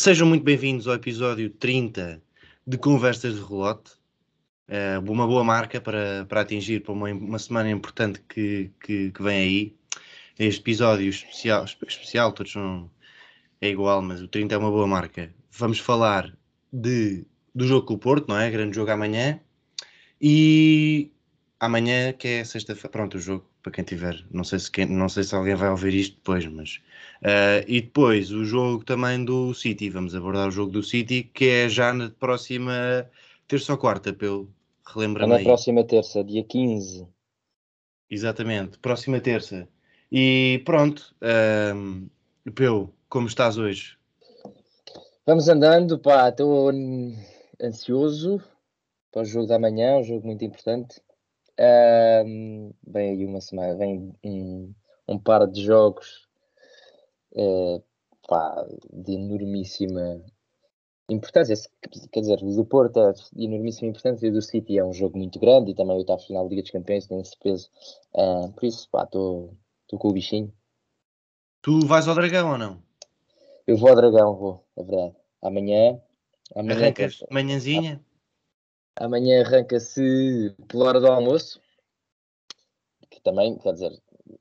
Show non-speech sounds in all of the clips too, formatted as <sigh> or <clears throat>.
Sejam muito bem-vindos ao episódio 30 de Conversas de Relote. Uh, uma boa marca para, para atingir para uma, uma semana importante que, que, que, vem aí. Este episódio especial, especial todos são, é igual, mas o 30 é uma boa marca. Vamos falar de, do jogo com o Porto, não é? Grande jogo amanhã. E amanhã, que é sexta-feira, pronto, o jogo, para quem tiver, não sei se, quem, não sei se alguém vai ouvir isto depois, mas. Uh, e depois o jogo também do City, vamos abordar o jogo do City, que é já na próxima terça ou quarta, pelo relembra-me. É na próxima terça, dia 15. Exatamente, próxima terça. E pronto, uh, Peu, como estás hoje? Vamos andando, pá, estou ansioso para o jogo da manhã, um jogo muito importante. Um, vem aí uma semana, vem um, um par de jogos uh, pá, de enormíssima importância. Quer dizer, do Porto é de enormíssima importância e do City é um jogo muito grande e também o oitavo final da Liga dos Campeões tem esse peso. Uh, por isso, pá, estou com o bichinho. Tu vais ao Dragão ou não? Eu vou ao Dragão, vou, é verdade. Amanhã. amanhã Arrancas manhãzinha? Amanhã arranca-se pela hora do almoço, que também, quer dizer,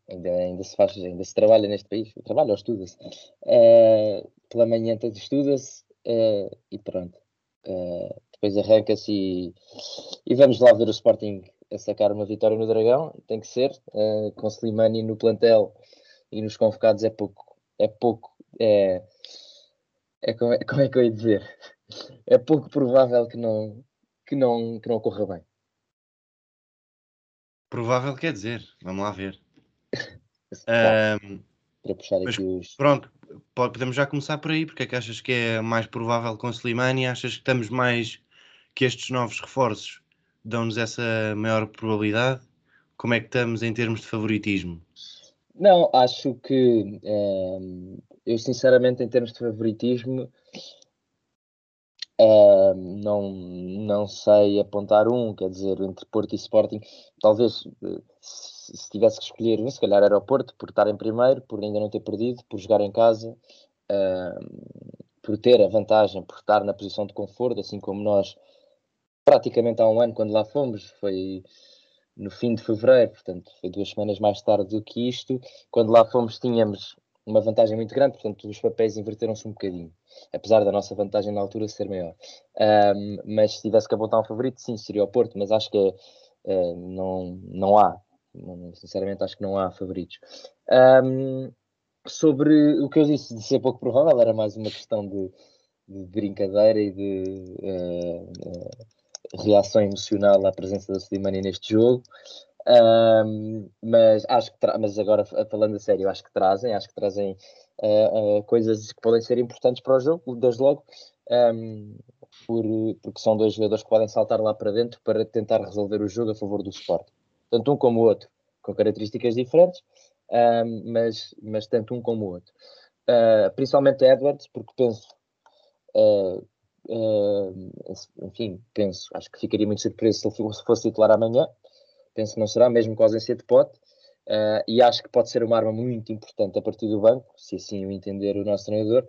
ainda, ainda se faz, ainda se trabalha neste país, trabalha ou estuda-se. Uh, pela manhã tanto estuda-se uh, e pronto. Uh, depois arranca-se e, e, vamos lá ver o Sporting a sacar uma vitória no Dragão, tem que ser, com Slimani no plantel e nos convocados é pouco, é pouco, é, é como, é, como é que eu ia dizer? É pouco provável que não, que não, que não corra bem. Provável quer dizer, vamos lá ver. <laughs> um, para puxar aqui os. Pronto, podemos já começar por aí, porque é que achas que é mais provável com Slimani? Achas que estamos mais que estes novos reforços dão-nos essa maior probabilidade? Como é que estamos em termos de favoritismo? Não, acho que eu sinceramente em termos de favoritismo Uh, não, não sei apontar um, quer dizer, entre Porto e Sporting, talvez eh, se, se tivesse que escolher um, se calhar era o Porto, por estar em primeiro, por ainda não ter perdido, por jogar em casa, uh, por ter a vantagem, por estar na posição de conforto, assim como nós praticamente há um ano, quando lá fomos, foi no fim de fevereiro, portanto, foi duas semanas mais tarde do que isto. Quando lá fomos, tínhamos uma vantagem muito grande, portanto, os papéis inverteram-se um bocadinho apesar da nossa vantagem na altura ser maior. Um, mas se tivesse que apontar um favorito, sim, seria o Porto, mas acho que uh, não, não há. Sinceramente, acho que não há favoritos. Um, sobre o que eu disse de ser pouco provável, era mais uma questão de, de brincadeira e de uh, uh, reação emocional à presença da Slimani neste jogo. Um, mas acho que mas agora falando a sério, acho que trazem, acho que trazem uh, uh, coisas que podem ser importantes para o jogo, desde logo, um, por, porque são dois jogadores que podem saltar lá para dentro para tentar resolver o jogo a favor do Sport. Tanto um como o outro, com características diferentes, um, mas, mas tanto um como o outro. Uh, principalmente Edwards, porque penso, enfim, penso, acho que ficaria muito surpreso se ele fosse titular amanhã. Penso que não será, mesmo com a ausência de pote. Uh, e acho que pode ser uma arma muito importante a partir do banco, se assim o entender o nosso treinador.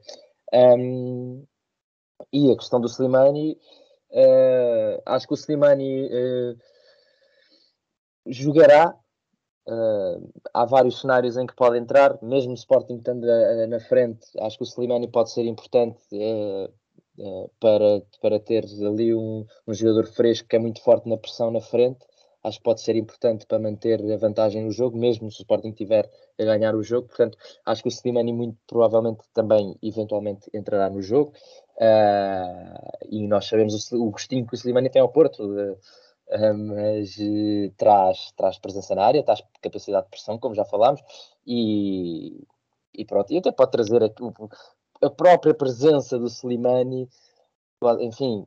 Um, e a questão do Slimani, uh, acho que o Slimani uh, jogará. há vários cenários em que pode entrar, mesmo o Sporting estando na frente, acho que o Slimani pode ser importante para, para ter ali um, um jogador fresco que é muito forte na pressão na frente acho que pode ser importante para manter a vantagem no jogo, mesmo se o Sporting tiver a ganhar o jogo. Portanto, acho que o Slimani muito provavelmente também, eventualmente, entrará no jogo. Uh, e nós sabemos o, o gostinho que o Slimani tem ao Porto, uh, uh, mas traz, traz presença na área, traz capacidade de pressão, como já falámos, e, e pronto. E até pode trazer a, a própria presença do Slimani, enfim,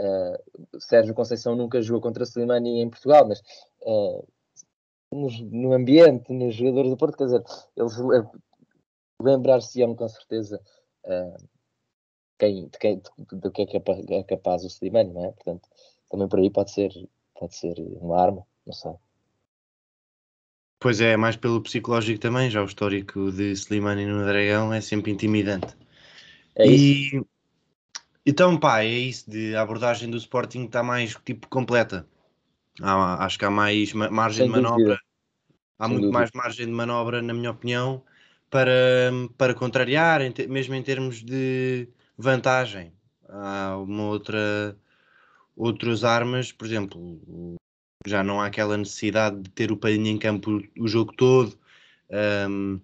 Uh, Sérgio Conceição nunca jogou contra Slimani em Portugal, mas uh, no, no, ambiente, nos jogadores do Porto, quer dizer, eles lembrar-se-ão com certeza uh, quem, de quem, do que é capaz, é capaz o Slimani, não é? Portanto, também por aí pode ser, pode ser uma arma, não sei. Pois é, mais pelo psicológico também, já o histórico de Slimani no Dragão é sempre intimidante. É e, Então, pá, é isso de a abordagem do Sporting está mais tipo completa. Há, acho que há mais margem Sem de manobra. Dúvida. Há Sem muito dúvida. mais margem de manobra, na minha opinião, para, para contrariar, mesmo em termos de vantagem. Há uma outra outras armas, por exemplo, já não há aquela necessidade de ter o Palhinha em campo o jogo todo, um,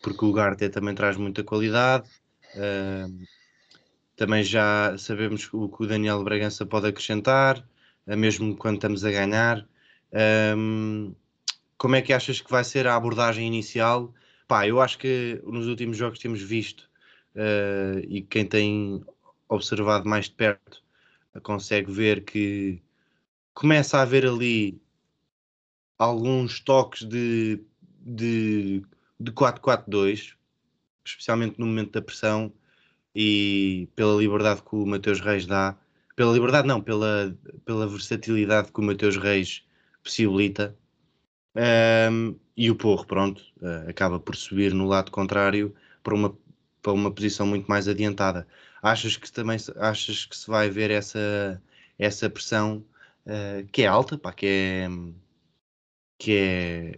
porque o Garte também traz muita qualidade. Um, também já sabemos o que o Daniel Bragança pode acrescentar, eh, mesmo quando estamos a ganhar. Um, como é que achas que vai ser a abordagem inicial? Pá, eu acho que nos últimos jogos temos visto uh, e quem tem observado mais de perto consegue ver que começa a haver ali alguns toques de, de, de 4-4-2, especialmente no momento da pressão e pela liberdade que o Mateus Reis dá. Pela liberdade, não, pela, pela versatilidade que o Mateus Reis possibilita. Um, e o Porro, pronto, uh, acaba por subir no lado contrário para uma, para uma posição muito mais adiantada. Achas que também achas que se vai ver essa, essa pressão uh, que é alta, pá, que é que é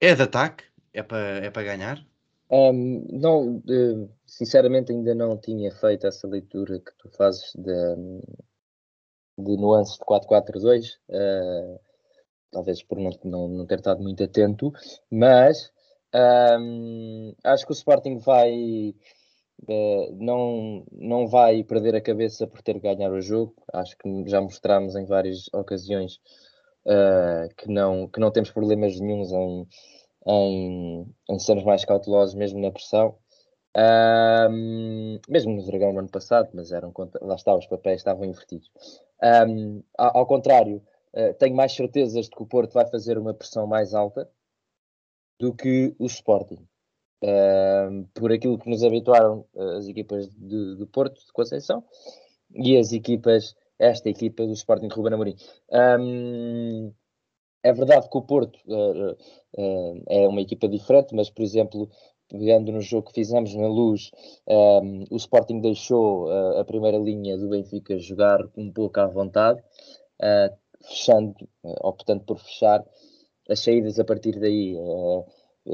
é de ataque, é para é para ganhar? Um, não, sinceramente ainda não tinha feito essa leitura que tu fazes de, de nuances de 4-4-2, uh, eh, talvez por não, não, não, ter estado muito atento, mas um, acho que o Sporting vai Uh, não, não vai perder a cabeça por ter ganhar o jogo. Acho que já mostramos em várias ocasiões uh, que, não, que não temos problemas nenhums em, em, em sermos mais cautelosos, mesmo na pressão. Um, mesmo no Dragão no ano passado, mas eram lá está, os papéis estavam invertidos. Um, ao, contrário, uh, tenho mais certezas de que o Porto vai fazer uma pressão mais alta do que o Sporting uh, por aquilo que nos habituaram uh, as equipas de, de, Porto, de Conceição, e as equipas, esta equipa do Sporting Ruben Amorim. Um, é verdade que o Porto uh, é uma equipa diferente, mas, por exemplo, pegando no jogo que fizemos na Luz, um, o Sporting deixou a primeira linha do Benfica jogar um pouco à vontade, fechando, optando por fechar as saídas a partir daí. Uh,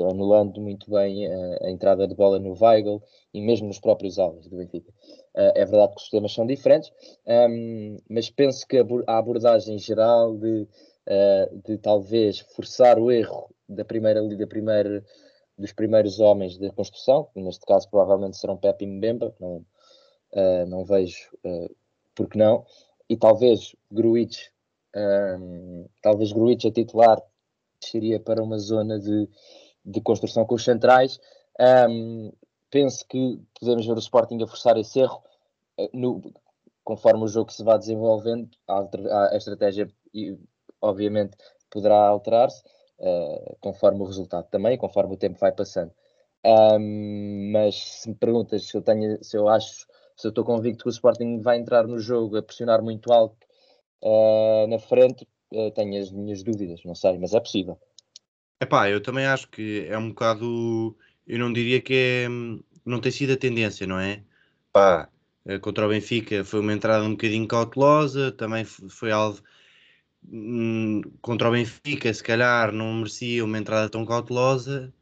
anulando muito bem a, entrada de bola no Weigl e mesmo nos próprios alvos do Benfica. Uh, é verdade que os sistemas são diferentes, um, mas penso que a abordagem geral de, uh, de talvez forçar o erro da primeira da primeira dos primeiros homens da construção, que neste caso provavelmente serão Pepe e Mbemba, não, uh, não vejo uh, porque não, e talvez Gruitch, um, talvez Gruitch a titular seria para uma zona de de construção com os centrais. Um, penso que podemos ver o Sporting a forçar esse erro no, conforme o jogo se vai desenvolvendo. A, a estratégia, obviamente, poderá alterar-se uh, conforme o resultado também, conforme o tempo vai passando. Um, mas se me perguntas se eu tenho, se eu acho, se eu estou convicto que o Sporting vai entrar no jogo a pressionar muito alto uh, na frente, uh, tenho as minhas dúvidas, não sei, mas é possível. Epá, eu também acho que é um bocado. Eu não diria que é. Não tem sido a tendência, não é? Pá, contra o Benfica foi uma entrada um bocadinho cautelosa, também foi algo. Hum, contra o Benfica, se calhar não merecia uma entrada tão cautelosa,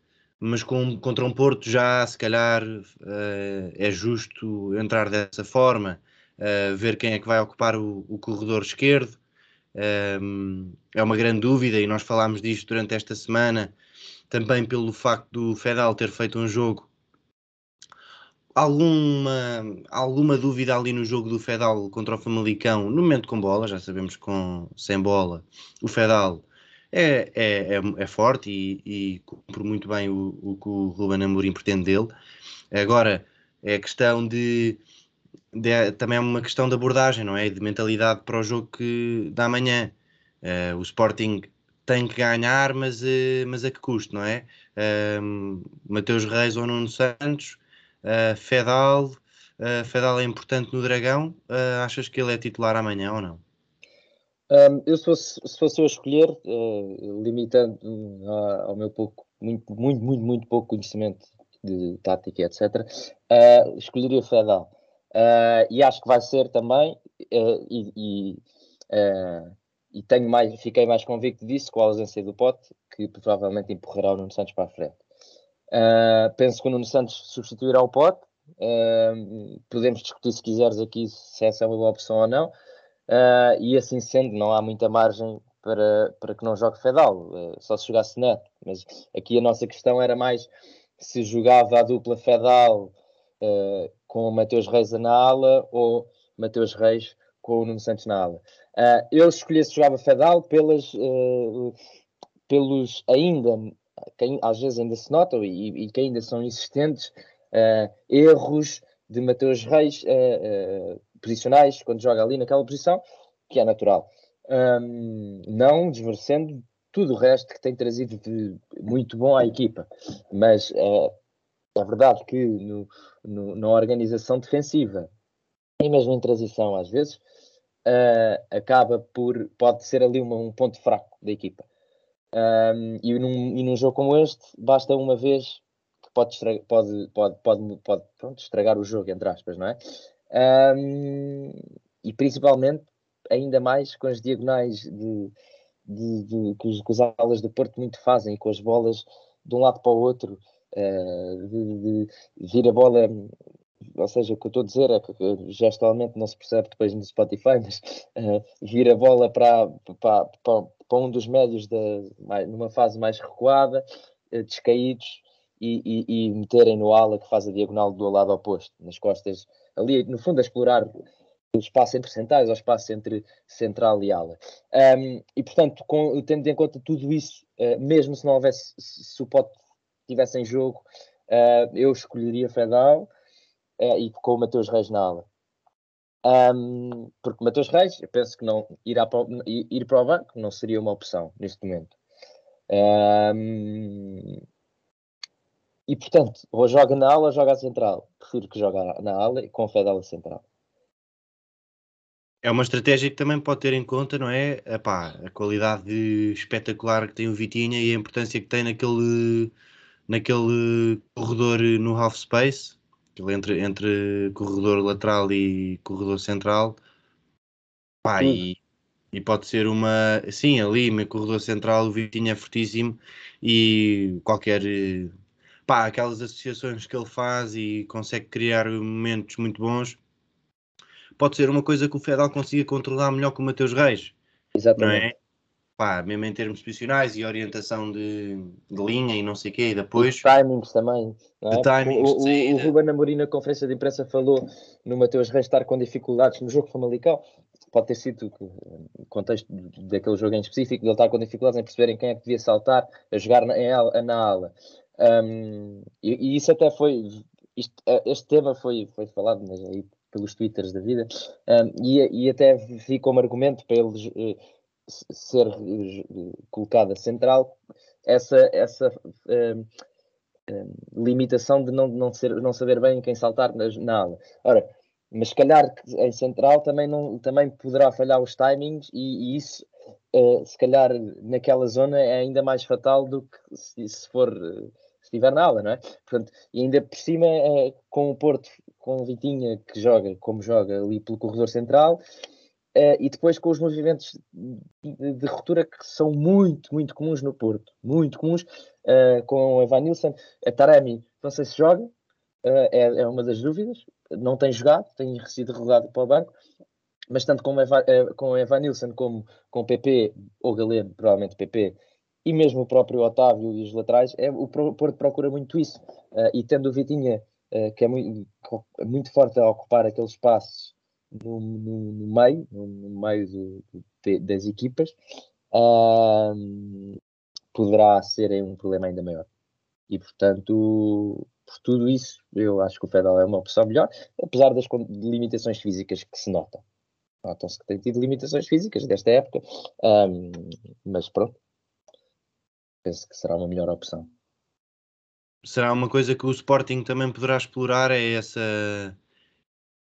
mas com, contra um Porto já, se calhar, uh, é justo entrar dessa forma, uh, ver quem é que vai ocupar o, o corredor esquerdo é uma grande dúvida e nós falámos disto durante esta semana, também pelo facto do Fedal ter feito um jogo. Alguma, alguma dúvida ali no jogo do Fedal contra o Famalicão, no momento com bola, já sabemos que com, sem bola, o Fedal é, é, é, é forte e, e, cumpre muito bem o, o que o Ruben Amorim pretende dele. Agora, é questão de de, também é uma questão de abordagem, não é? De mentalidade para o jogo que, da manhã. Uh, o Sporting tem que ganhar, mas, uh, mas a que custo, não é? Uh, Mateus Reis ou Nuno Santos, uh, Fedal. Fedal é importante no Dragão. achas que ele é titular amanhã ou não? Um, eu, se fosse, se fosse eu a escolher, limitando ao meu pouco, muito, muito, muito, muito pouco conhecimento de tática, etc., escolheria Fedal Uh, e acho que vai ser também, uh, e, e, uh, e, tenho mais, fiquei mais convicto disso com a ausência do Pote, que provavelmente empurrará o Nuno Santos para a frente. Penso que o Nuno Santos substituirá o Pote. podemos discutir se quiseres aqui se essa é uma boa opção ou não. e assim sendo, não há muita margem para, para que não jogue Fedal, só se jogasse Neto. Mas aqui a nossa questão era mais se jogava a dupla Fedal uh, com o Mateus Reis na ala ou Mateus Reis com o Nuno Santos na ala. Uh, eu escolhi se jogava Fedal pelas, uh, pelos ainda, que às vezes ainda se notam e, e que ainda são existentes, erros de Mateus Reis posicionais quando joga ali naquela posição, que é natural. Um, não desmerecendo tudo o resto que tem trazido de muito bom à equipa. Mas é verdade que no, no, na organização defensiva e mesmo em transição, às vezes, uh, acaba por. pode ser ali uma, um ponto fraco da equipa. Um, e, num, e num jogo como este, basta uma vez que pode, estragar, pode, pode, pode, pode pronto, estragar o jogo, entre aspas, não é? Um, e principalmente, ainda mais com as diagonais de, de, de, que, os, que os alas do Porto muito fazem, com as bolas de um lado para o outro, uh, de, de, vir a bola, ou seja, o que eu estou a dizer é que gestualmente não se percebe depois no Spotify, <laughs> mas uh, vir a bola para, para, para, para um dos médios da, numa fase mais recuada, uh, descaídos, e, e, e, meterem no ala que faz a diagonal do lado oposto, nas costas, ali no fundo a explorar o espaço entre centrais o espaço entre central e ala. Um, e portanto, com, tendo em conta tudo isso, uh, mesmo se não houvesse, se o Pote estivesse em jogo, eu escolheria Fedal uh, e com o Mateus Reis na ala. Um, porque Mateus Reis, eu penso que não irá para, ir para o banco não seria uma opção neste momento. Um, e portanto, ou joga na ala ou joga à central. Prefiro que jogue na ala e com Fedal a central. É uma estratégia que também pode ter em conta, não é? Epá, a qualidade espetacular que tem o Vitinha e a importância que tem naquele, naquele corredor no half space, entre, entre corredor lateral e corredor central. Pá, e, e, pode ser uma. Sim, ali, no corredor central, o Vitinha é fortíssimo e qualquer. Pá, aquelas associações que ele faz e consegue criar momentos muito bons pode ser uma coisa que o Fedal consiga controlar melhor que o Mateus Reis. Exatamente. É? Pá, mesmo em termos posicionais e orientação de, de linha e não sei o quê, e depois... Os timings também. É? Timings, o, o, o Ruben Amorim na conferência de imprensa falou no Mateus Reis estar com dificuldades no jogo Famalicão, pode ter sido o contexto daquele jogo em específico, de ele estar com dificuldades em perceberem quem é que devia saltar a jogar na, em, na ala. Um, e, e, isso até foi, isto, este tema foi, foi falado mas aí pelos twitters da vida, um, e, e, até vi como argumento para eles ser uh, colocada central essa, essa uh, limitação de não, não, ser, não saber bem quem saltar na, na ala. Ora, mas se calhar em central também, não, também poderá falhar os timings e, e isso, uh, se calhar naquela zona é ainda mais fatal do que se, se for se estiver na ala, não é? Portanto, e ainda por cima, uh, com o Porto com o Vitinha que joga como joga ali pelo corredor central uh, e depois com os movimentos de, de, ruptura que são muito, muito comuns no Porto, muito comuns, uh, com a Van Nilsson, a Taremi, não sei se joga, uh, é, é, uma das dúvidas, não tem jogado, tem sido relegado para o banco, mas tanto com, Eva, com Evan Nilsson como com PP, ou Galeno, provavelmente PP, e mesmo o próprio Otávio e os laterais, é, o Porto procura muito isso. Uh, e tendo o Vitinha que é muito, muito forte a ocupar aqueles espaços no, no, no meio, no, no meio do, das equipas, uh, poderá ser um problema ainda maior. E portanto, por tudo isso, eu acho que o Fedal é uma opção melhor, apesar das limitações físicas que se notam. Notam-se que tem tido limitações físicas desta época, um, mas pronto, penso que será uma melhor opção será uma coisa que o Sporting também poderá explorar é essa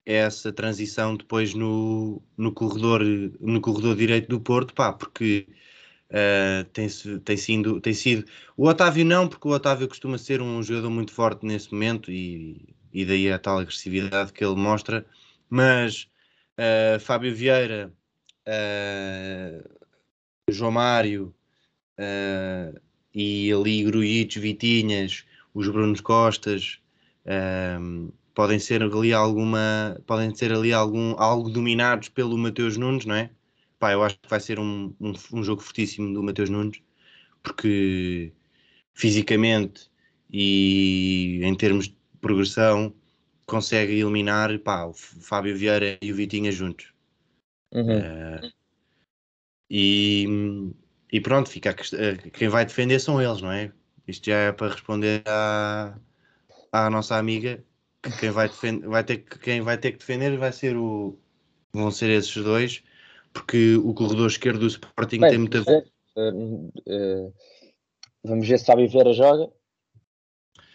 essa transição depois no, no corredor no corredor direito do Porto pá porque uh, tem, tem, sido, tem sido o Otávio não porque o Otávio costuma ser um jogador muito forte nesse momento e, e daí a tal agressividade que ele mostra. Mas uh, Fábio Vieira, uh, João Mário e ali Grujitos, Vitinhas, os Brunos Costas podem ser ali alguma podem ser ali algum algo dominados pelo Mateus Nunes, não é? Pá, eu acho que vai ser um, um, um jogo fortíssimo do Mateus Nunes porque fisicamente e em termos de progressão consegue eliminar pá, o Fábio Vieira e o Vitinha juntos. Uhum. Uh, e, e pronto, fica a, quem vai defender são eles, não é? Isto já é para responder à, à nossa amiga quem vai, defender, vai ter, quem vai ter que defender vai ser o, vão ser esses dois, porque o corredor esquerdo do Sporting Bem, tem muita. Uh, uh, vamos ver se Fábio Vieira joga.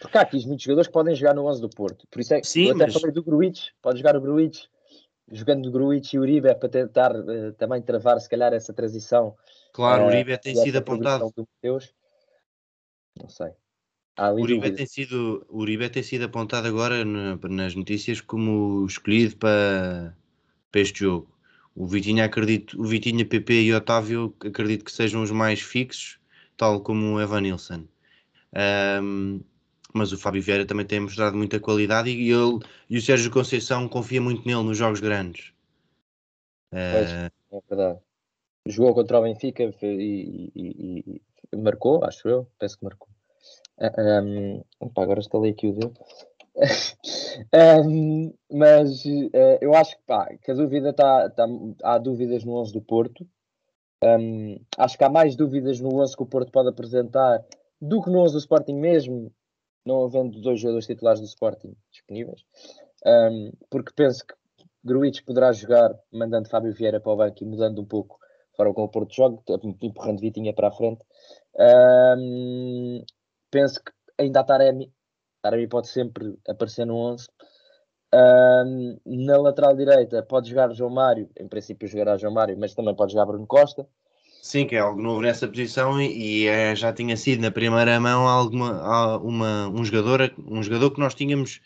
Porque há aqui muitos jogadores que podem jogar no 11 do Porto. Por isso é que Sim, eu até mas... falei do Gruitch, pode jogar o Gruitch, jogando o Gruitch e o Uribe é para tentar uh, também travar se calhar essa transição. Claro, o Uribe tem sido apontado. Não sei. O Uribe, tem sido, Uribe tem sido apontado agora no, nas notícias como escolhido para, para este jogo. O Vitinha, acredito, o Vitinha, PP e Otávio acredito que sejam os mais fixos, tal como o Evan Nilsson. Um, mas o Fábio Vieira também tem mostrado muita qualidade e, ele, e o Sérgio Conceição confia muito nele nos jogos grandes. Pois, uh... é verdade. Jogou contra o Benfica e, e, e, marcou, acho eu, penso que marcou. Um, opa, agora está ali aqui o dedo. <laughs> um, mas uh, eu acho que, pá, que a dúvida está. Tá, há dúvidas no 11 do Porto. Um, acho que há mais dúvidas no 11 que o Porto pode apresentar do que no 11 do Sporting mesmo, não havendo dois jogadores titulares do Sporting disponíveis. Um, porque penso que Gruitch poderá jogar mandando Fábio Vieira para o banco e mudando um pouco a forma como o Porto joga, empurrando Vitinha para a frente. Um, penso que ainda há Taremi. Taremi pode sempre aparecer no 11. Um, na lateral direita pode jogar João Mário, em princípio jogará João Mário, mas também pode jogar Bruno Costa. Sim, que é algo novo nessa posição e, e é, já tinha sido na primeira mão alguma, uma, um, jogador, um jogador que nós tínhamos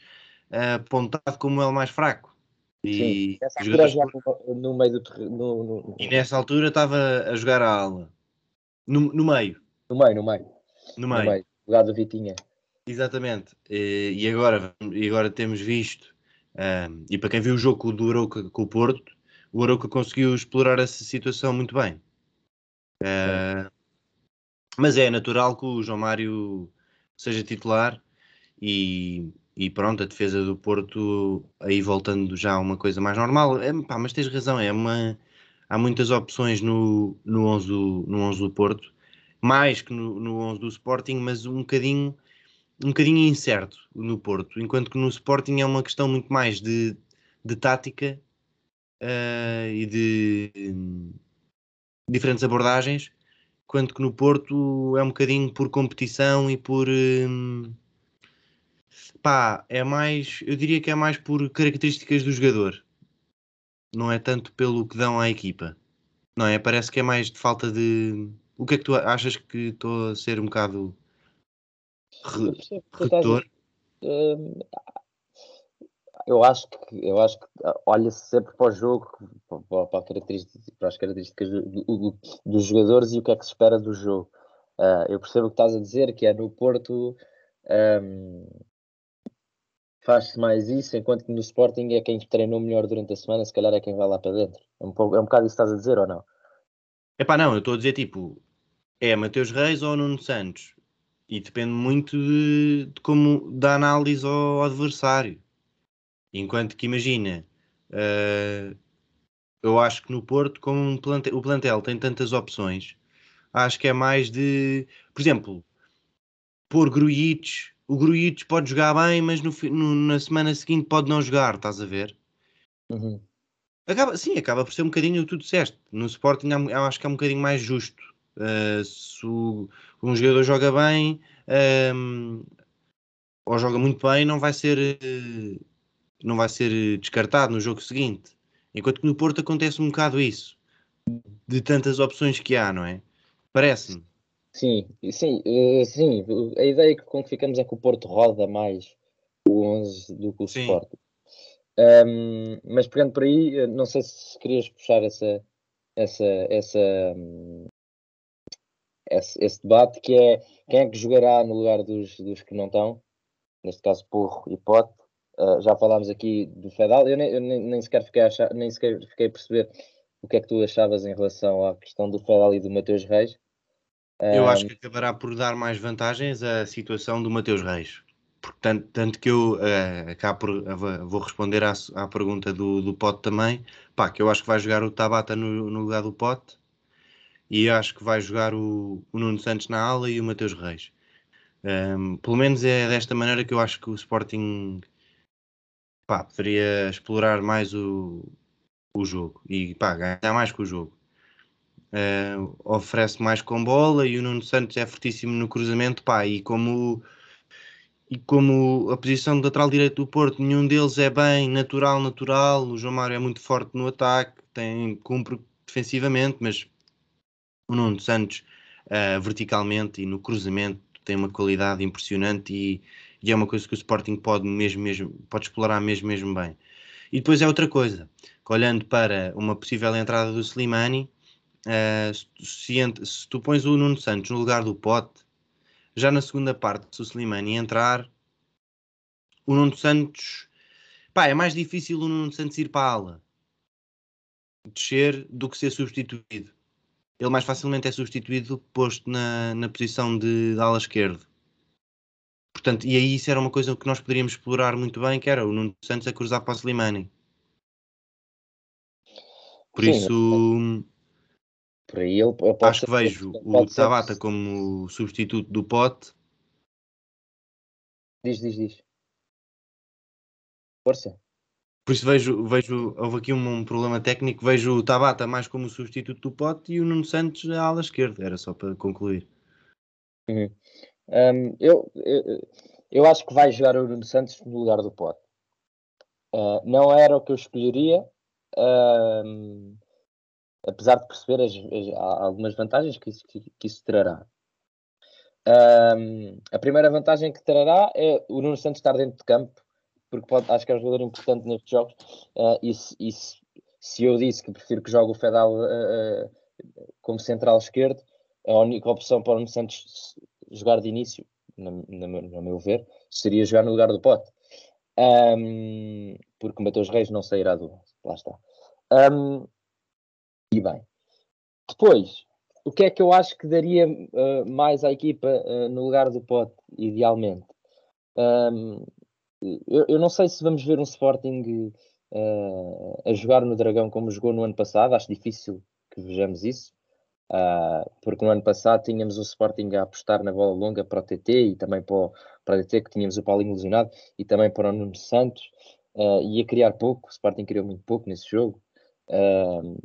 uh, apontado como ele mais fraco. E, Sim, nessa altura no meio do no, no, E nessa altura estava a jogar a ala. No, no meio. No meio, no meio. No meio. No meio lugar do Vitinha. Exatamente. E agora, e agora temos visto, e para quem viu o jogo do Arouca com o Porto, o Arouca conseguiu explorar essa situação muito bem. Uh, mas é natural que o João Mário seja titular e, e pronto, a defesa do Porto aí voltando já a uma coisa mais normal. É, pá, mas tens razão, é uma, há muitas opções no, no, 11 do, no 11 do Porto mais que no, no 11 do Sporting, mas um bocadinho, um bocadinho incerto no Porto, enquanto que no Sporting é uma questão muito mais de, de tática uh, e de um, diferentes abordagens, enquanto que no Porto é um bocadinho por competição e por. Um, pá, é mais. Eu diria que é mais por características do jogador, não é tanto pelo que dão à equipa. Não é? Parece que é mais de falta de o que é que tu achas que estou a ser um bocado re redutor? Hum, eu acho que eu acho que ah, olha-se sempre para o jogo, para, para, para as características do, do, dos jogadores e o que é que se espera do jogo. Uh, eu percebo o que estás a dizer, que é no Porto um, faz-se mais isso, enquanto que no Sporting é quem treinou melhor durante a semana, se calhar é quem vai lá para dentro. É um, pouco, é um bocado isso que estás a dizer ou não? Epá, não, eu estou a dizer tipo, é Mateus Reis ou Nuno Santos? E depende muito de, de como da análise ao adversário. Enquanto que imagina, uh, eu acho que no Porto, como um plantel, o plantel tem tantas opções, acho que é mais de, por exemplo, pôr Grujic, o Grujic pode jogar bem, mas no, no, na semana seguinte pode não jogar, estás a ver? Uhum. Acaba, sim, acaba por ser um bocadinho o que tu disseste. No Sporting eu acho que é um bocadinho mais justo. Uh, se o, um jogador joga bem um, ou joga muito bem, não vai ser não vai ser descartado no jogo seguinte. Enquanto que no Porto acontece um bocado isso, de tantas opções que há, não é? Parece-me. Sim, sim, uh, sim. A ideia com que ficamos é que o Porto roda mais o 11 do que o. Sporting. Um, mas pegando por aí, não sei se querias puxar essa, essa, essa, esse, esse, debate que é quem é que jogará no lugar dos, dos que não estão, neste caso Porro e Pote. Uh, já falámos aqui do Fedal, eu nem, eu nem, nem sequer fiquei a achar, nem sequer fiquei a perceber o que é que tu achavas em relação à questão do Fedal e do Mateus Reis. Eu acho que acabará por dar mais vantagens a situação do Mateus Reis. Portanto, tanto que eu uh, por, uh, vou responder à, à pergunta do, do Pote também. Pá, que eu acho que vai jogar o Tabata no, no lugar do Pote e acho que vai jogar o, o Nuno Santos na ala e o Mateus Reis. Um, pelo menos é desta maneira que eu acho que o Sporting pá, poderia explorar mais o, o jogo e pá, ganhar mais com o jogo. Uh, oferece mais com bola e o Nuno Santos é fortíssimo no cruzamento, pá, e como e como a posição de lateral direito do Porto, nenhum deles é bem natural, natural. O João Mário é muito forte no ataque, tem, cumpre defensivamente, mas o Nuno Santos, uh, verticalmente e no cruzamento, tem uma qualidade impressionante e, e, é uma coisa que o Sporting pode mesmo, mesmo pode explorar mesmo, mesmo bem. E depois é outra coisa, olhando para uma possível entrada do Slimani, uh, se, se, tu pões o Nuno Santos no lugar do Pote, já na segunda parte, se o Slimani entrar, o Nuno Santos. Pá, é mais difícil o Nuno Santos ir para a ala, descer, do que ser substituído. Ele mais facilmente é substituído posto na, na posição de, de ala esquerda. Portanto, e aí isso era uma coisa que nós poderíamos explorar muito bem, que era o Nuno Santos a cruzar para o Slimani. Por Sim, isso, por aí ele, Acho que vejo o Tabata ser... como substituto do Pote. Diz, diz, diz. Força. Por isso vejo, vejo houve aqui um, um, problema técnico, vejo o Tabata mais como substituto do Pote e o Nuno Santos à ala esquerda, era só para concluir. Uhum. Um, eu, eu, eu, acho que vai jogar o Nuno Santos no lugar do Pote. Uh, não era o que eu escolheria, uh, apesar de perceber as, as, algumas vantagens que isso, que, que isso trará. Um, a primeira vantagem que trará é o Nuno Santos estar dentro de campo, porque pode, acho que é um jogador importante nestes jogos. Uh, e, se, e se, se, eu disse que prefiro que jogue o Fedal uh, uh, como central esquerdo, a única opção para o Nuno Santos jogar de início, no, no, no meu ver, seria jogar no lugar do Pote. Um, porque o Mateus Reis não sairá do. Lá está. Um, e bem. Depois, o que é que eu acho que daria uh, mais à equipa uh, no lugar do Pote, idealmente? Um, eu, eu, não sei se vamos ver um Sporting uh, a jogar no Dragão como jogou no ano passado, acho difícil que vejamos isso, porque no ano passado tínhamos o Sporting a apostar na bola longa para o TT e também para o, para o TT, que tínhamos o Paulinho lesionado, e também para o Nuno Santos, e a criar pouco, o Sporting criou muito pouco nesse jogo. Uh,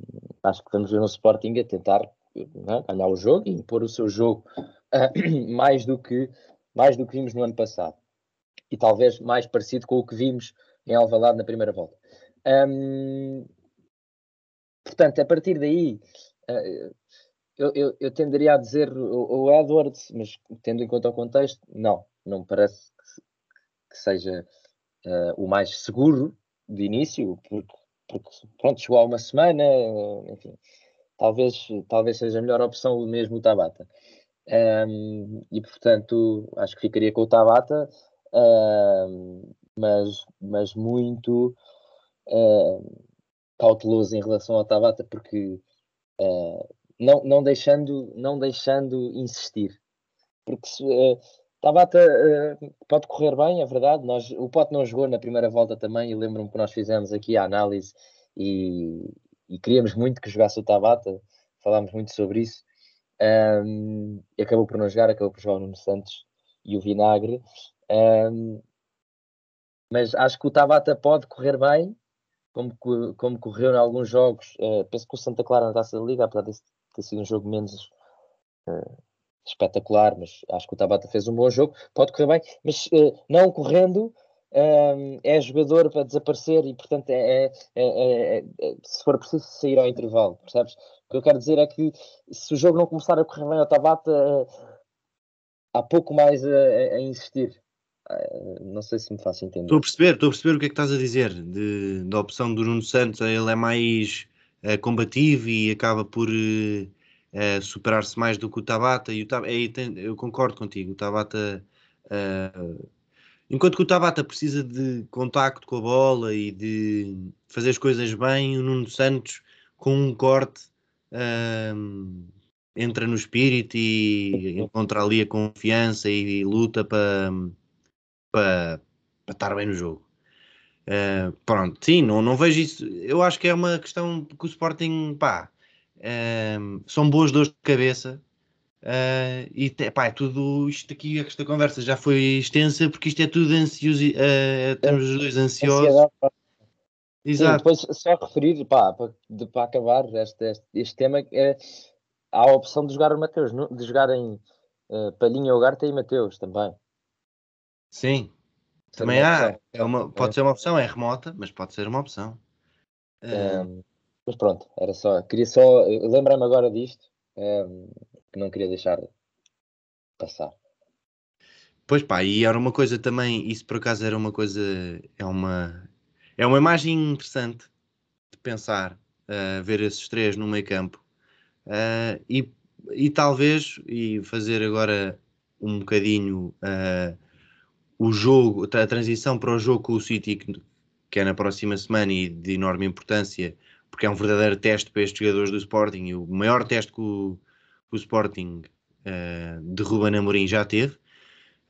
acho que vamos ver um Sporting a tentar né, ganhar o jogo e impor o seu jogo uh, <clears throat> mais, do que, mais do que vimos no ano passado. E talvez mais parecido com o que vimos em Alvalade na primeira volta. Um, portanto, a partir daí, uh, eu, eu, eu, tenderia a dizer o, o Edwards, mas tendo em conta o contexto, não, não me parece que, que seja uh, o mais seguro de início, porque porque pronto, chegou há uma semana, enfim, talvez, talvez seja a melhor opção mesmo o Tabata. Um, e portanto, acho que ficaria com o Tabata, um, mas, mas muito um, cauteloso em relação ao Tabata, porque uh, não, não, deixando, não deixando insistir. Porque se, uh, Tabata uh, pode correr bem, é verdade. Nós, o Pote não jogou na primeira volta também, e lembro-me que nós fizemos aqui a análise e, e queríamos muito que jogasse o Tabata, falámos muito sobre isso. Um, acabou por não jogar, acabou por jogar o Nuno Santos e o Vinagre. Um, mas acho que o Tabata pode correr bem, como, como correu em alguns jogos. Uh, penso que o Santa Clara na taça da Liga, apesar de ter sido um jogo menos. Uh, espetacular, mas acho que o Tabata fez um bom jogo, pode correr bem, mas uh, não correndo um, é jogador para desaparecer e portanto é, é, é, é, se for preciso sair ao intervalo, percebes? O que eu quero dizer é que se o jogo não começar a correr bem ao Tabata há pouco mais a, a insistir não sei se me faço entender. Estou a perceber, estou a perceber o que é que estás a dizer, de, da opção do Nuno Santos, ele é mais uh, combativo e acaba por uh, uh, superar-se mais do que o Tabata, e o Tabata, eu concordo contigo, o Tabata, enquanto que o Tabata precisa de contacto com a bola e de fazer as coisas bem, o Nuno Santos com um corte entra no espírito e encontra ali a confiança e, e luta para para, para estar bem no jogo. Uh, pronto, sim, não, não vejo isso. Eu acho que é uma questão que o Sporting, pá, uh, são boas dores de cabeça. Uh, e pá, é tudo isto aqui, esta conversa já foi extensa porque isto é tudo ansioso, uh, estamos os dois ansiosos. Exato. Sim, depois só referir, pá, para, acabar este, este, este tema, é, há a opção de jogar o Mateus, de jogar em uh, Palhinha, Ugarte e Mateus também. Sim, também há. É uma, pode é. ser uma opção, é remota, mas pode ser uma opção. Um, mas pronto, era só. Queria só. Lembrar-me agora disto, um, que não queria deixar passar. Pois pá, e era uma coisa também, isso por acaso era uma coisa, é uma, é uma imagem interessante de pensar, uh, ver esses três no meio campo uh, e, e talvez, e fazer agora um bocadinho uh, o jogo, a transição para o jogo com o City, que é na próxima semana e de enorme importância, porque é um verdadeiro teste para estes jogadores do Sporting, e o maior teste que o, que o Sporting uh, de Ruben Amorim já teve.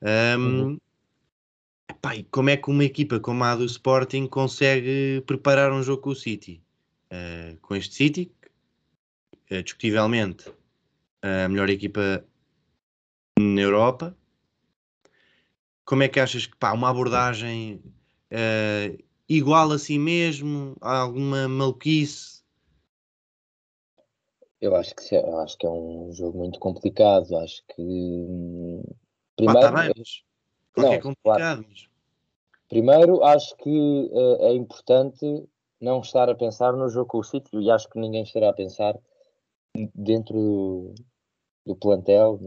Um, uhum. epá, como é que uma equipa como a do Sporting consegue preparar um jogo com o City? Uh, com este City, uh, discutivelmente a melhor equipa na Europa, como é que achas que pá, uma abordagem uh, igual a si mesmo? Há alguma maluquice? Eu acho que, eu acho que é um jogo muito complicado. Acho que primeiro, pá, tá bem, mas, não, é complicado. Claro. Primeiro, acho que uh, é importante não estar a pensar no jogo com o sítio e acho que ninguém estará a pensar dentro do, do plantel.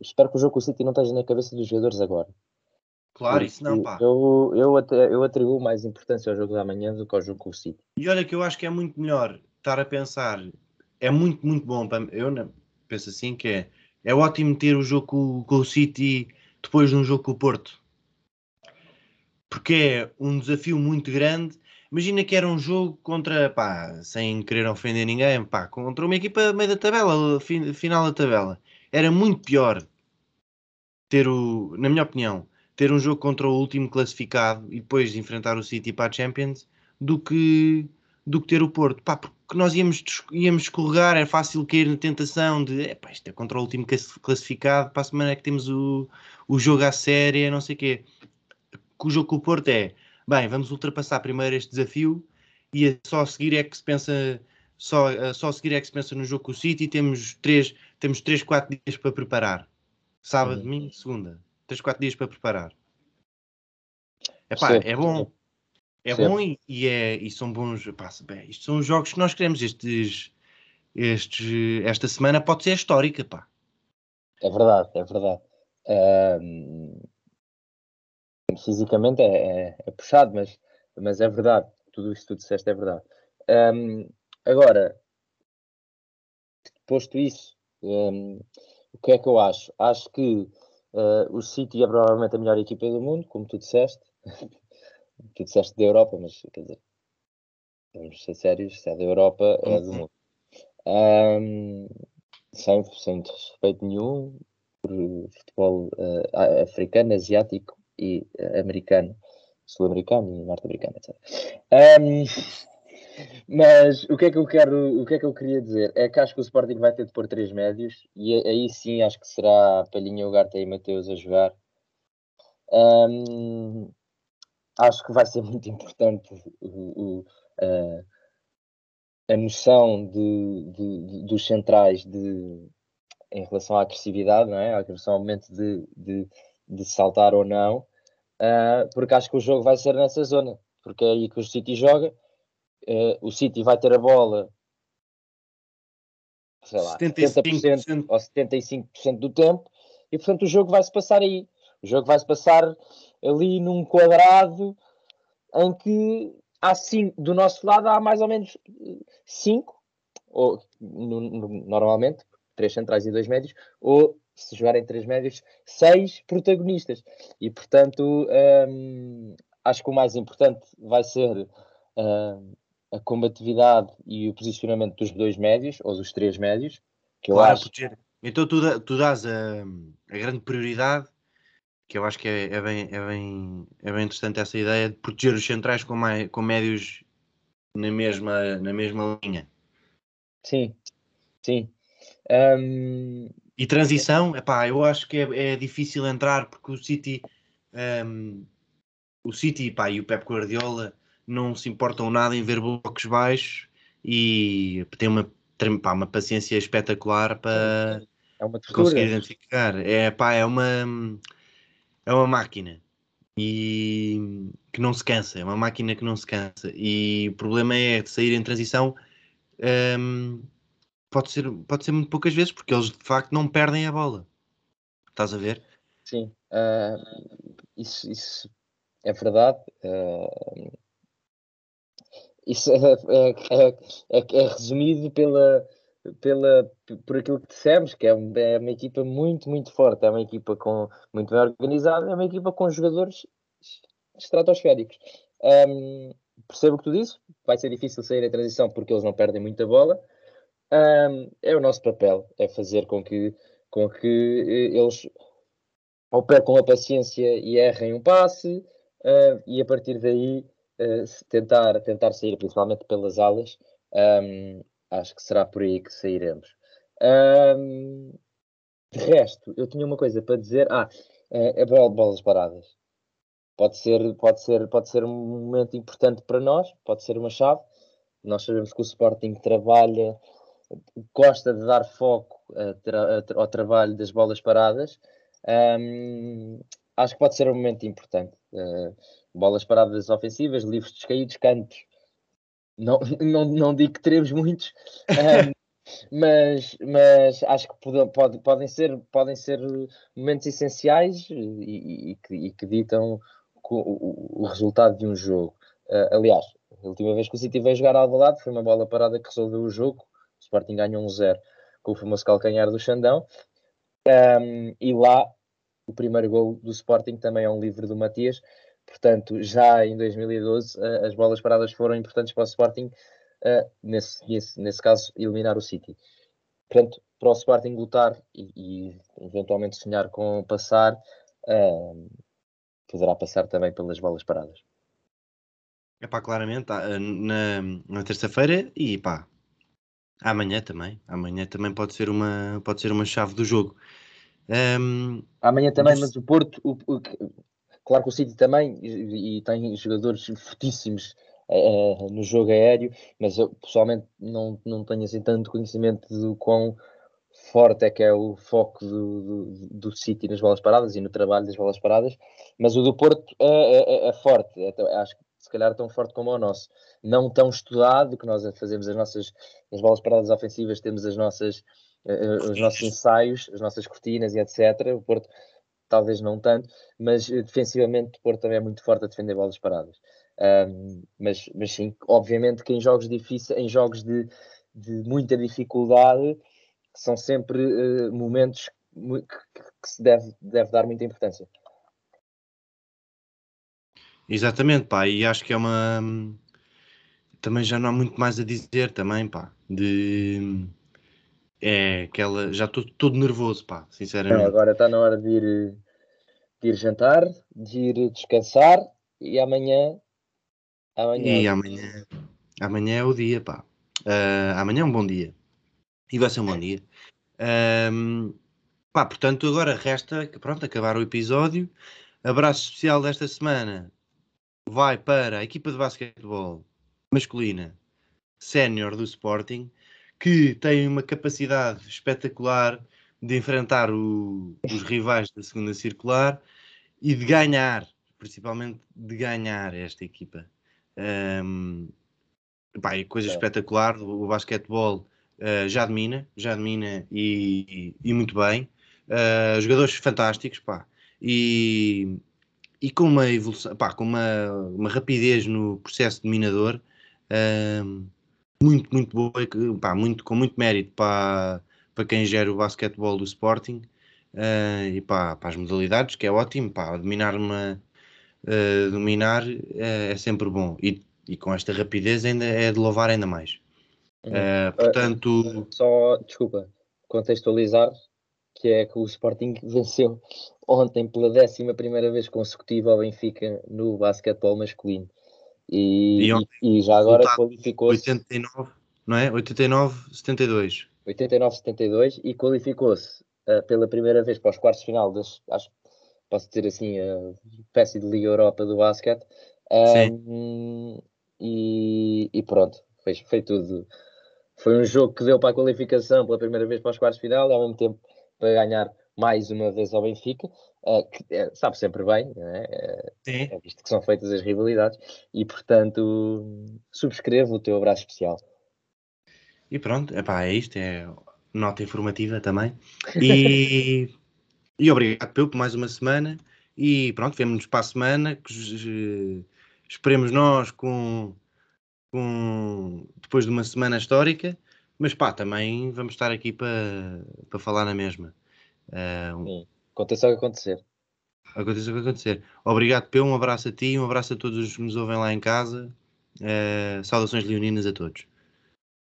Espero que o jogo com o City não esteja na cabeça dos jogadores agora. Claro, isso não, pá. Eu, eu, eu atribuo mais importância ao jogo da manhã do que ao jogo com o City. E olha que eu acho que é muito melhor estar a pensar, é muito, muito bom, para, eu não, penso assim, que é, é ótimo ter o jogo com, com o City depois de um jogo com o Porto. Porque é um desafio muito grande Imagina que era um jogo contra, pá, sem querer ofender ninguém, pá, contra uma equipa meio da tabela, final da tabela. Era muito pior ter o, na minha opinião, ter um jogo contra o último classificado e depois enfrentar o City para a Champions do que, do que ter o Porto. Pá, porque nós íamos, íamos escorregar, é fácil cair na tentação de, pá, isto é contra o último classificado, para a semana é que temos o, o jogo à série, não sei o quê. O jogo com o Porto é bem, vamos ultrapassar primeiro este desafio e é só a seguir é que se pensa só, só a seguir é que se pensa no jogo com o City temos três, temos três, quatro dias para preparar. Sábado, uhum. domingo, segunda. Três, quatro dias para preparar. Epá, é bom. É bom e, e, é, e são bons. Epá, bem, isto são os jogos que nós queremos. Estes, estes, esta semana pode ser histórica, pá. É verdade, é verdade. Um, fisicamente é, é, é, puxado, mas, mas é verdade. Tudo isto que tu disseste é verdade. Um, agora, posto isso, um, o que é que eu acho? Acho que uh, o City é provavelmente a melhor equipa do mundo, como tu disseste. <laughs> tu disseste da Europa, mas quer dizer, vamos ser sérios, se é da Europa, é do uhum. mundo. Um, sem, sem respeito nenhum por futebol uh, africano, asiático, e uh, americano, sul-americano e norte-americano, etc. Um, mas o que é que eu quero, o que é que eu queria dizer? É que acho que o Sporting vai ter de pôr três médios e aí sim acho que será Palhinha, Ugarte e Mateus a jogar. Um, acho que vai ser muito importante o, o, a, a noção de, de, de, dos centrais de, em relação à agressividade, não é? A agressão ao momento de, de de saltar ou não, uh, porque acho que o jogo vai ser nessa zona, porque é aí que o City joga. Uh, o City vai ter a bola, sei lá, 75%, 70% ou 75% do tempo, e portanto o jogo vai se passar aí. O jogo vai se passar ali num quadrado em que há cinco, do nosso lado há mais ou menos cinco, ou no, no, normalmente, três centrais e dois médios, ou se jogarem três médios, seis protagonistas. E portanto, hum, acho que o mais importante vai ser hum, a combatividade e o posicionamento dos dois médios, ou dos três médios, que eu claro, acho. Então tu, tu dás a, a grande prioridade que eu acho que é, é, bem, é, bem, é bem interessante essa ideia de proteger os centrais com, mais, com médios na mesma, na mesma linha. Sim, sim. Um... E transição, epá, eu acho que é, é difícil entrar porque o City, um, o City epá, e o Pep Guardiola não se importam nada em ver blocos baixos e tem uma, pá, uma paciência espetacular para é uma conseguir identificar. É, pá, é uma é uma máquina e que não se cansa, é uma máquina que não se cansa. E o problema é de sair em transição um, pode, ser, pode ser muito poucas vezes, porque eles de facto não perdem a bola. Estás a ver? Sim, uh, isso, isso é verdade. Uh, isso é, é, é, é, é resumido pela, pela, por aquilo que dissemos, que é, é uma equipa muito, muito forte, é uma equipa com, muito bem organizada, é uma equipa com jogadores estratosféricos. Um, percebo o que tu dizes, vai ser difícil sair a transição porque eles não perdem muita bola. Um, é o nosso papel, é fazer com que, com que eh, eles ou percam a paciência e errem um passe, uh, e a partir daí uh, tentar, tentar sair, principalmente pelas alas. Um, Acho que será por aí que sairemos. Um, de resto, eu tinha uma coisa para dizer. Ah, é, é bolas paradas. Pode ser, pode, ser, pode ser um momento importante para nós, pode ser uma chave. Nós sabemos que o Sporting trabalha, gosta de dar foco ao trabalho das bolas paradas. Um, acho que pode ser um momento importante. Uh, bolas paradas ofensivas, livros descaídos, cantos não, <laughs> não, não digo que teremos muitos, um, <laughs> mas, mas acho que pode, pode, podem, ser, podem ser momentos essenciais e, e, que, e que, ditam o, o, resultado de um jogo. Uh, aliás, a última vez que o City veio jogar ao lado foi uma bola parada que resolveu o jogo. O Sporting ganhou um 0 com o famoso calcanhar do Xandão. Um, e lá, o primeiro gol do Sporting também é um livre do Matias. Portanto, já em 2012, uh, as bolas paradas foram importantes para o Sporting, uh, nesse, nesse, nesse caso, eliminar o City. Portanto, para o Sporting lutar e, e eventualmente sonhar com passar, poderá passar também pelas bolas paradas. É pá, claramente, na, na terça-feira e pá, amanhã também. Amanhã também pode ser uma, pode ser uma chave do jogo. Um, amanhã também, mas o Porto, o, o, Claro que o City também e, e tem jogadores fortíssimos uh, no jogo aéreo, mas eu pessoalmente não, não tenho assim tanto conhecimento do quão forte é que é o foco do, do, do City nas bolas paradas e no trabalho das bolas paradas, mas o do Porto é, é, é, é forte, é, acho que se calhar tão forte como o nosso, não tão estudado, que nós fazemos as nossas as bolas paradas ofensivas, temos as nossas, uh, os nossos ensaios, as nossas cortinas e etc. O Porto talvez não tanto, mas eh, defensivamente o Porto também é muito forte a defender bolas paradas. Um, mas, mas sim, obviamente que em jogos difíceis, em jogos de, de muita dificuldade, são sempre uh, momentos que, que, se deve, deve dar muita importância. Exatamente, pá, e acho que é uma. Também já não há muito mais a dizer também, pá, de é aquela. Já estou todo nervoso, pá, sinceramente. agora está na hora de ir, de ir jantar, de ir descansar e amanhã. Amanhã. E amanhã. Amanhã é o dia, pá. Uh, amanhã é um bom dia. E vai ser um bom dia. Um, pá, portanto, agora resta pronto, acabar o episódio. Abraço especial desta semana vai para a equipa de basquetebol masculina sénior do Sporting que tem uma capacidade espetacular de enfrentar o, os rivais da segunda circular e de ganhar, principalmente de ganhar esta equipa. Um, pá, coisa é. espetacular, o, basquetebol uh, já domina, já domina e, e, e muito bem. Uh, jogadores fantásticos, pá. e, e com uma evolução, pá, com uma, uma rapidez no processo dominador uh, muito, muito boa, pá, muito, com muito mérito para, para quem gera o basquetebol do Sporting uh, e para, para as modalidades, que é ótimo, pá, dominar uma uh, dominar é sempre bom e, e com esta rapidez ainda é de louvar ainda mais. Uhum. portanto, só desculpa contextualizar que é que o Sporting <laughs> venceu ontem pela décima primeira vez consecutiva ao Benfica no basquetebol masculino. E, e, e já agora qualificou-se. 89, não é? 89-72. 89-72 e qualificou-se pela primeira vez para os quartos de final das, acho, posso dizer assim, a espécie de Liga Europa do basquete. Um, e, e, pronto, foi, foi tudo. Foi um jogo que deu para a qualificação pela primeira vez para os quartos de final e ao mesmo tempo para ganhar mais uma vez ao Benfica, uh, que é, sabe sempre bem, é? é? visto que são feitas as rivalidades, e portanto subscrevo o teu abraço especial. E pronto, epá, é isto, é nota informativa também. <laughs> E, e obrigado pelo por mais uma semana. E pronto, vemos-nos para a semana. Que, esperemos nós com, com depois de uma semana histórica mas pá, também vamos estar aqui para, para falar na mesma. Uh, Sim, aconteça o que acontecer. Aconteça o que acontecer. Obrigado, Peu, um abraço a ti, um abraço a todos os que nos ouvem lá em casa. Uh, saudações leoninas a todos.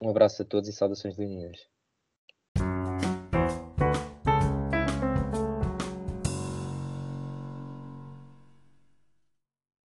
Um abraço a todos e saudações leoninas.